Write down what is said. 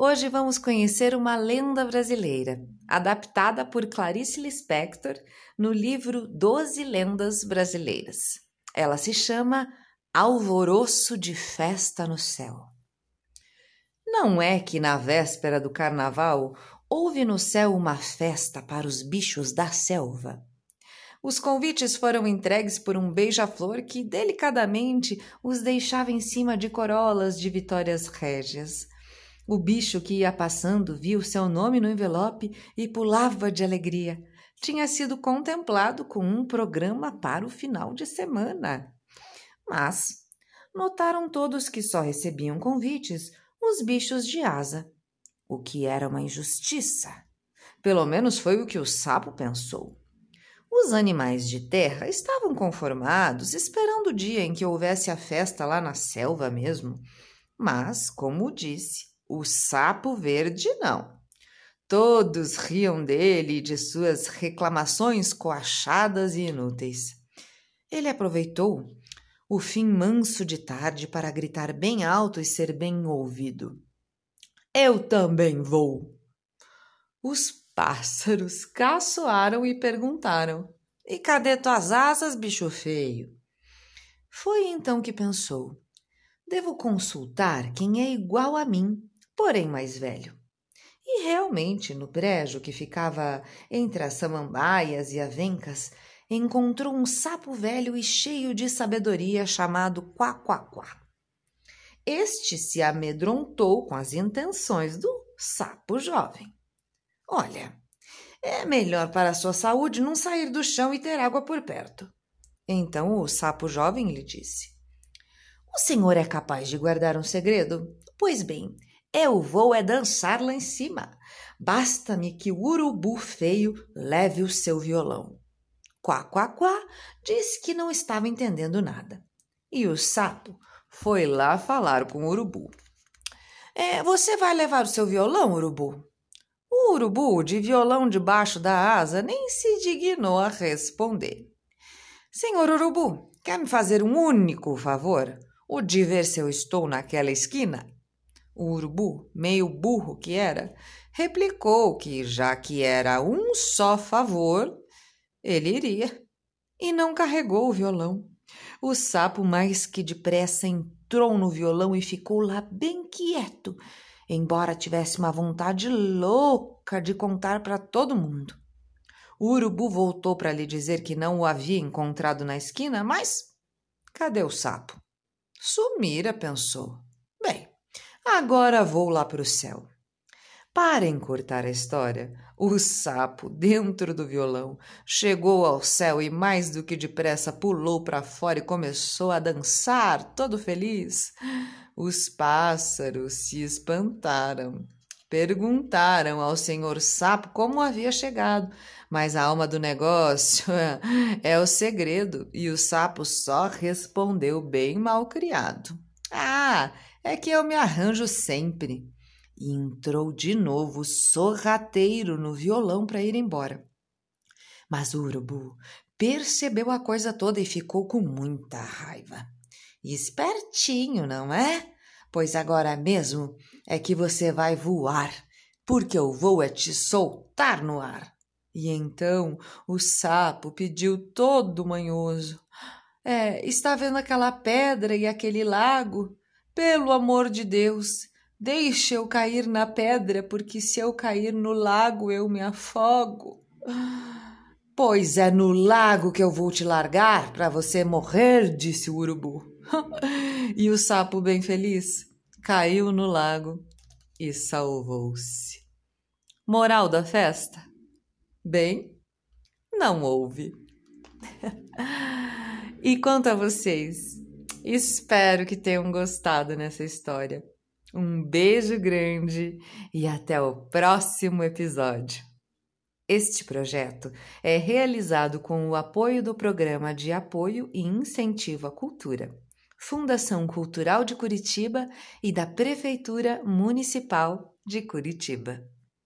Hoje vamos conhecer uma lenda brasileira, adaptada por Clarice Lispector no livro Doze Lendas Brasileiras. Ela se chama Alvoroço de Festa no Céu. Não é que na véspera do carnaval houve no céu uma festa para os bichos da selva? Os convites foram entregues por um beija-flor que delicadamente os deixava em cima de corolas de vitórias régias. O bicho que ia passando viu seu nome no envelope e pulava de alegria. Tinha sido contemplado com um programa para o final de semana. Mas notaram todos que só recebiam convites os bichos de asa, o que era uma injustiça. Pelo menos foi o que o sapo pensou. Os animais de terra estavam conformados, esperando o dia em que houvesse a festa lá na selva mesmo. Mas, como disse, o sapo verde não. Todos riam dele e de suas reclamações coachadas e inúteis. Ele aproveitou o fim manso de tarde para gritar bem alto e ser bem ouvido. Eu também vou. Os pássaros caçoaram e perguntaram: E cadê tuas asas, bicho feio? Foi então que pensou: Devo consultar quem é igual a mim porém mais velho. E realmente, no brejo que ficava entre as samambaias e avencas, encontrou um sapo velho e cheio de sabedoria chamado Quaquaquá. Este se amedrontou com as intenções do sapo jovem. Olha, é melhor para a sua saúde não sair do chão e ter água por perto. Então o sapo jovem lhe disse: O senhor é capaz de guardar um segredo? Pois bem, eu vou é dançar lá em cima. Basta-me que o urubu feio leve o seu violão. Quá, quá, quá, disse que não estava entendendo nada. E o sapo foi lá falar com o urubu. É, você vai levar o seu violão, urubu? O urubu, de violão debaixo da asa, nem se dignou a responder. Senhor urubu, quer me fazer um único favor? O de ver se eu estou naquela esquina? O urubu, meio burro que era, replicou que, já que era um só favor, ele iria. E não carregou o violão. O sapo, mais que depressa, entrou no violão e ficou lá bem quieto, embora tivesse uma vontade louca de contar para todo mundo. O urubu voltou para lhe dizer que não o havia encontrado na esquina, mas cadê o sapo? Sumira, pensou. Agora vou lá para o céu. Para encurtar a história, o sapo, dentro do violão, chegou ao céu e, mais do que depressa, pulou para fora e começou a dançar, todo feliz. Os pássaros se espantaram. Perguntaram ao senhor sapo como havia chegado, mas a alma do negócio é o segredo e o sapo só respondeu bem mal criado. Ah, é que eu me arranjo sempre. E entrou de novo sorrateiro no violão para ir embora. Mas o urubu percebeu a coisa toda e ficou com muita raiva. Espertinho, não é? Pois agora mesmo é que você vai voar, porque eu vou é te soltar no ar. E então o sapo pediu todo manhoso: É, está vendo aquela pedra e aquele lago? Pelo amor de Deus, deixe eu cair na pedra, porque se eu cair no lago eu me afogo. Pois é no lago que eu vou te largar para você morrer, disse o urubu. e o sapo, bem feliz, caiu no lago e salvou-se. Moral da festa? Bem, não houve. e quanto a vocês, espero que tenham gostado nessa história. Um beijo grande e até o próximo episódio. Este projeto é realizado com o apoio do Programa de Apoio e Incentivo à Cultura, Fundação Cultural de Curitiba e da Prefeitura Municipal de Curitiba.